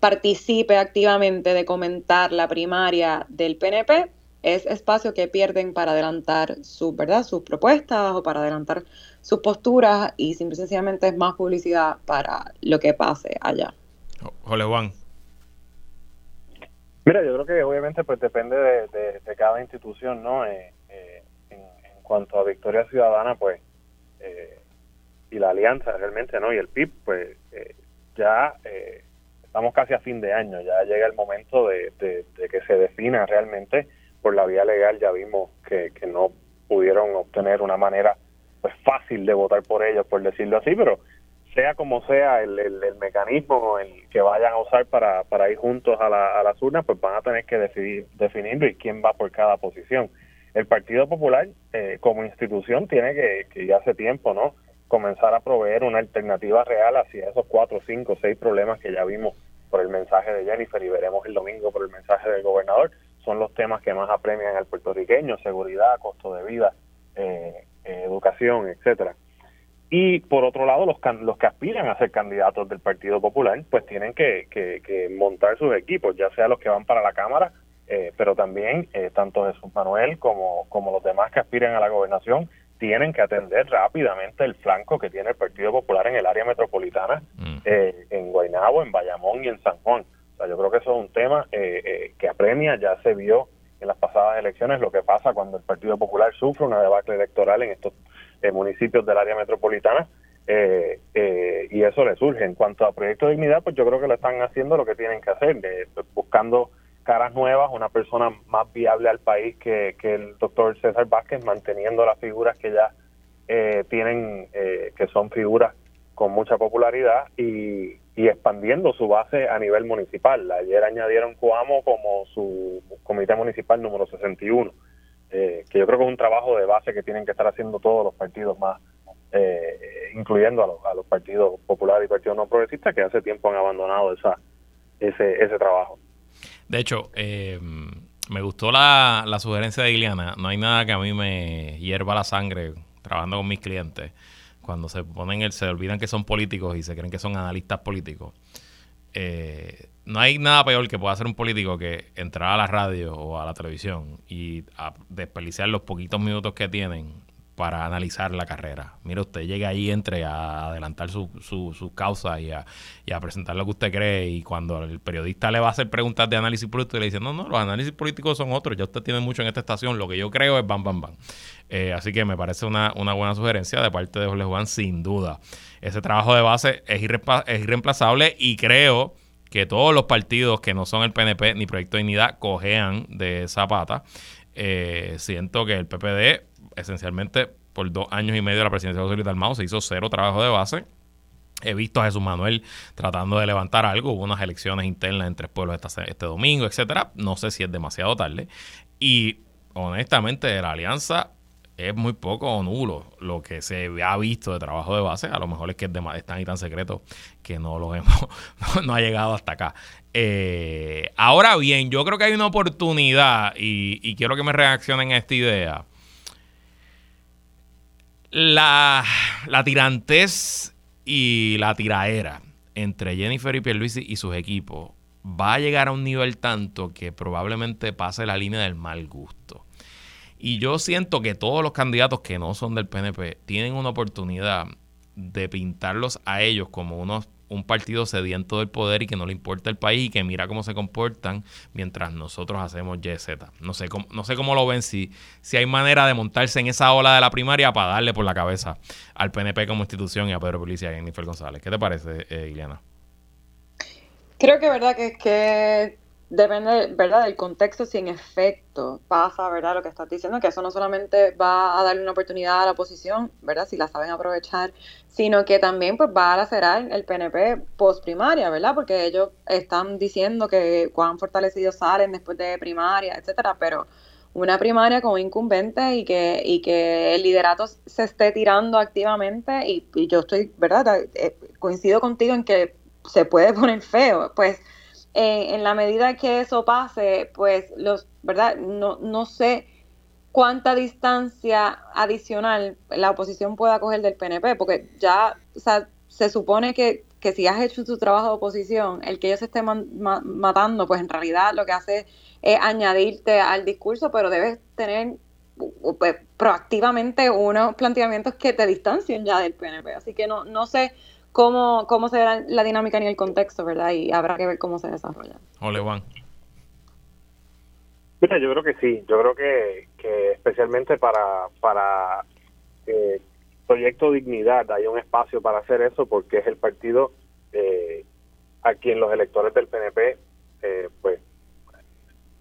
participe activamente de comentar la primaria del PNP, es espacio que pierden para adelantar su, ¿verdad? sus propuestas o para adelantar sus posturas y simple y sencillamente es más publicidad para lo que pase allá. Jole. Mira, yo creo que obviamente pues depende de, cada institución, ¿no? Eh, eh, en, cuanto a Victoria Ciudadana, pues, eh, y la alianza realmente, ¿no? Y el PIB, pues, ya estamos casi a fin de año, ya llega el momento de, que se defina realmente por la vía legal, ya vimos que, que no pudieron obtener una manera pues fácil de votar por ellos, por decirlo así, pero sea como sea el, el, mecanismo el que vayan a usar para, para ir juntos a, la, a las urnas, pues van a tener que decidir, y quién va por cada posición. El Partido Popular, eh, como institución, tiene que, que ya hace tiempo, ¿no? Comenzar a proveer una alternativa real hacia esos cuatro, cinco, seis problemas que ya vimos por el mensaje de Jennifer y veremos el domingo por el mensaje del gobernador. Son los temas que más apremian al puertorriqueño, seguridad, costo de vida, eh, eh, educación, etcétera. Y por otro lado, los, los que aspiran a ser candidatos del Partido Popular, pues tienen que, que, montar sus equipos, ya sea los que van para la Cámara, eh, pero también eh, tanto Jesús Manuel como, como los demás que aspiran a la gobernación tienen que atender rápidamente el flanco que tiene el Partido Popular en el área metropolitana, mm. eh, en Guaynabo, en Bayamón y en San Juan. O sea, yo creo que eso es un tema que apremia, ya se vio en las pasadas elecciones lo que pasa cuando el Partido Popular sufre una debacle electoral en estos municipios del área metropolitana eh, eh, y eso le surge. En cuanto a Proyecto de Dignidad, pues yo creo que le están haciendo lo que tienen que hacer, buscando caras nuevas, una persona más viable al país que, el doctor César Vázquez, manteniendo las figuras que ya eh, tienen, que son figuras con mucha popularidad y, y expandiendo su base a nivel municipal. Ayer añadieron Coamo como su comité municipal número 61 eh, que yo creo que es un trabajo de base que tienen que estar haciendo todos los partidos más, eh, incluyendo a los, partidos populares y partidos no progresistas que hace tiempo han abandonado esa, ese, ese trabajo. De hecho, eh, me gustó la, la sugerencia de Iliana. No hay nada que a mí me hierva la sangre trabajando con mis clientes cuando se ponen el, se olvidan que son políticos y se creen que son analistas políticos. Eh, no hay nada peor que pueda hacer un político que entrar a la radio o a la televisión y desperdiciar los poquitos minutos que tienen para analizar la carrera. Mire, usted llega ahí, entre a adelantar su, su, su causa y a, y a, presentar lo que usted cree. Y cuando el periodista le va a hacer preguntas de análisis político, le dice: No, no, los análisis políticos son otros. Ya usted tiene mucho en esta estación. Lo que yo creo es bam, bam, bam. Eh, así que me parece una, una buena sugerencia de parte de Jorge Juan, sin duda. Ese trabajo de base es, es irreemplazable y creo que todos los partidos que no son el PNP ni Proyecto de Dignidad cojean de esa pata. Eh, siento que el PPD, esencialmente por dos años y medio de la presidencia de José Luis se hizo cero trabajo de base. He visto a Jesús Manuel tratando de levantar algo. Hubo unas elecciones internas en tres pueblos este, este domingo, etcétera. No sé si es demasiado tarde. Y honestamente, de la alianza es muy poco o nulo lo que se ha visto de trabajo de base. A lo mejor es que es, tan y tan secreto que no lo hemos, no, ha llegado hasta acá. Eh, ahora bien, yo creo que hay una oportunidad y, quiero que me reaccionen a esta idea. La, la tirantez y la tiraera entre Jennifer y Pierluisi y sus equipos va a llegar a un nivel tanto que probablemente pase la línea del mal gusto. Y yo siento que todos los candidatos que no son del PNP tienen una oportunidad de pintarlos a ellos como unos un partido sediento del poder y que no le importa el país y que mira cómo se comportan mientras nosotros hacemos YZ. No sé cómo, no sé cómo lo ven, si, si hay manera de montarse en esa ola de la primaria para darle por la cabeza al PNP como institución y a Pedro Policía y a Jennifer González. ¿Qué te parece, eh, Ileana? Creo que verdad que, que depende, ¿verdad?, del contexto, si en efecto pasa, ¿verdad?, lo que estás diciendo, que eso no solamente va a darle una oportunidad a la oposición, ¿verdad?, si la saben aprovechar, sino que también pues va a lacerar el PNP post primaria, ¿verdad?, porque ellos están diciendo que cuán fortalecidos salen después de primaria, etcétera, pero una primaria como incumbente y que, y que el liderato se esté tirando activamente y, y yo estoy, ¿verdad?, eh, coincido contigo en que se puede poner feo, pues eh, en la medida que eso pase, pues los, ¿verdad? No, no sé cuánta distancia adicional la oposición pueda coger del PNP, porque ya, o sea, se supone que que si has hecho tu trabajo de oposición, el que ellos se estén matando, pues en realidad lo que hace es añadirte al discurso, pero debes tener pues, proactivamente unos planteamientos que te distancien ya del PNP. Así que no, no sé cómo, cómo será la dinámica ni el contexto, ¿verdad? Y habrá que ver cómo se desarrolla. Ole, Juan. Mira, yo creo que sí, yo creo que, que especialmente para, para eh, Proyecto Dignidad hay un espacio para hacer eso porque es el partido eh, a quien los electores del PNP eh, pues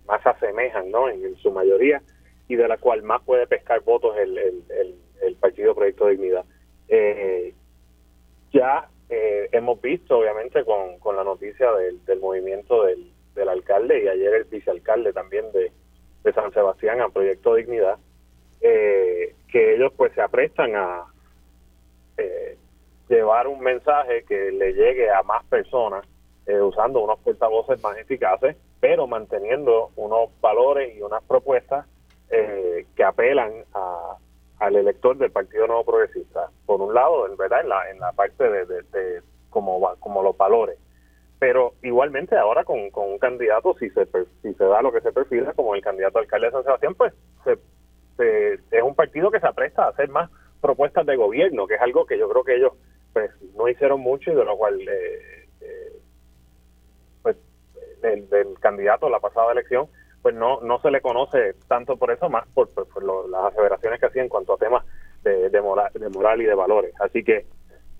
más asemejan, ¿no? En, su mayoría y de la cual más puede pescar votos el, el, el, partido Proyecto Dignidad. Eh, ya visto, obviamente, con, con la noticia del, del movimiento del, del alcalde y ayer el vicealcalde también de, de San Sebastián a Proyecto Dignidad, eh, que ellos pues se aprestan a, eh, llevar un mensaje que le llegue a más personas eh, usando unos portavoces más eficaces, pero manteniendo unos valores y unas propuestas eh, que apelan a, al elector del Partido Nuevo Progresista. Por un lado, en verdad, en la, en la parte de, de, como, como los valores. Pero igualmente ahora con, con un candidato, si se, si se da lo que se perfila como el candidato alcalde de San Sebastián, pues se, es un partido que se apresta a hacer más propuestas de gobierno, que es algo que yo creo que ellos pues no hicieron mucho y de lo cual eh, eh, pues del, candidato a la pasada elección pues no no se le conoce tanto por eso más por, las aseveraciones que hacía en cuanto a temas de, de, moral, de moral y de valores así que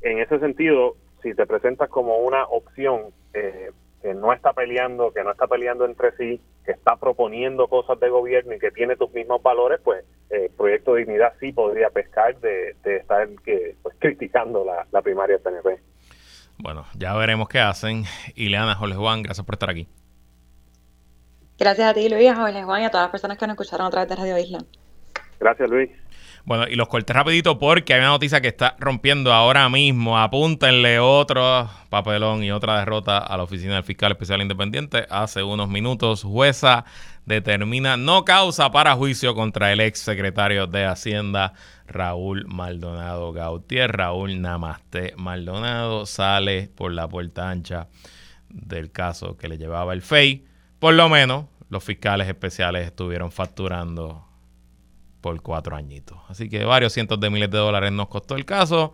en ese sentido si te presentas como una opción eh, que no está peleando, que no está peleando entre sí, que está proponiendo cosas de gobierno y que tiene tus mismos valores, pues eh, Proyecto Dignidad sí podría pescar de, estar que, pues, criticando la, primaria del PNP. Bueno, ya veremos qué hacen. Ileana, Jorge Juan, gracias por estar aquí. Gracias a ti, Luis, a Jorge Juan y a todas las personas que nos escucharon a través de Radio Isla. Gracias, Luis. Bueno, y los corté rapidito porque hay una noticia que está rompiendo ahora mismo. Apúntenle otro papelón y otra derrota a la Oficina del Fiscal Especial Independiente. Hace unos minutos, jueza determina no causa para juicio contra el ex secretario de Hacienda, Raúl Maldonado Gautier. Raúl Namaste Maldonado sale por la puerta ancha del caso que le llevaba el FEI. Por lo menos los fiscales especiales estuvieron facturando por cuatro añitos. Así que varios cientos de miles de dólares nos costó el caso.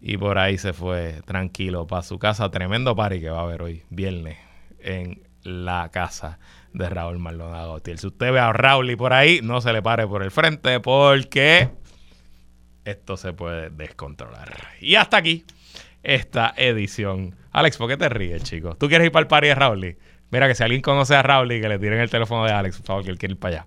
Y por ahí se fue tranquilo para su casa. Tremendo party que va a haber hoy, viernes, en la casa de Raúl Maldonado Si usted ve a Raúl y por ahí, no se le pare por el frente porque esto se puede descontrolar. Y hasta aquí esta edición. Alex, ¿por qué te ríes, chicos? ¿Tú quieres ir para el party de Raúl? Mira que si alguien conoce a Raúl que le tiren el teléfono de Alex, por favor, que él quiere ir para allá.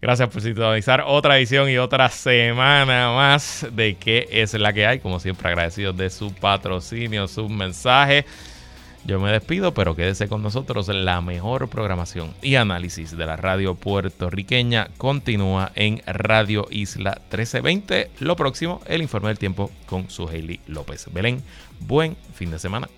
Gracias por sintonizar otra edición y otra semana más de qué es la que hay. Como siempre, agradecidos de su patrocinio, sus mensajes. Yo me despido, pero quédese con nosotros. La mejor programación y análisis de la radio puertorriqueña continúa en Radio Isla 1320. Lo próximo, el informe del tiempo con su Hailey López. Belén, buen fin de semana.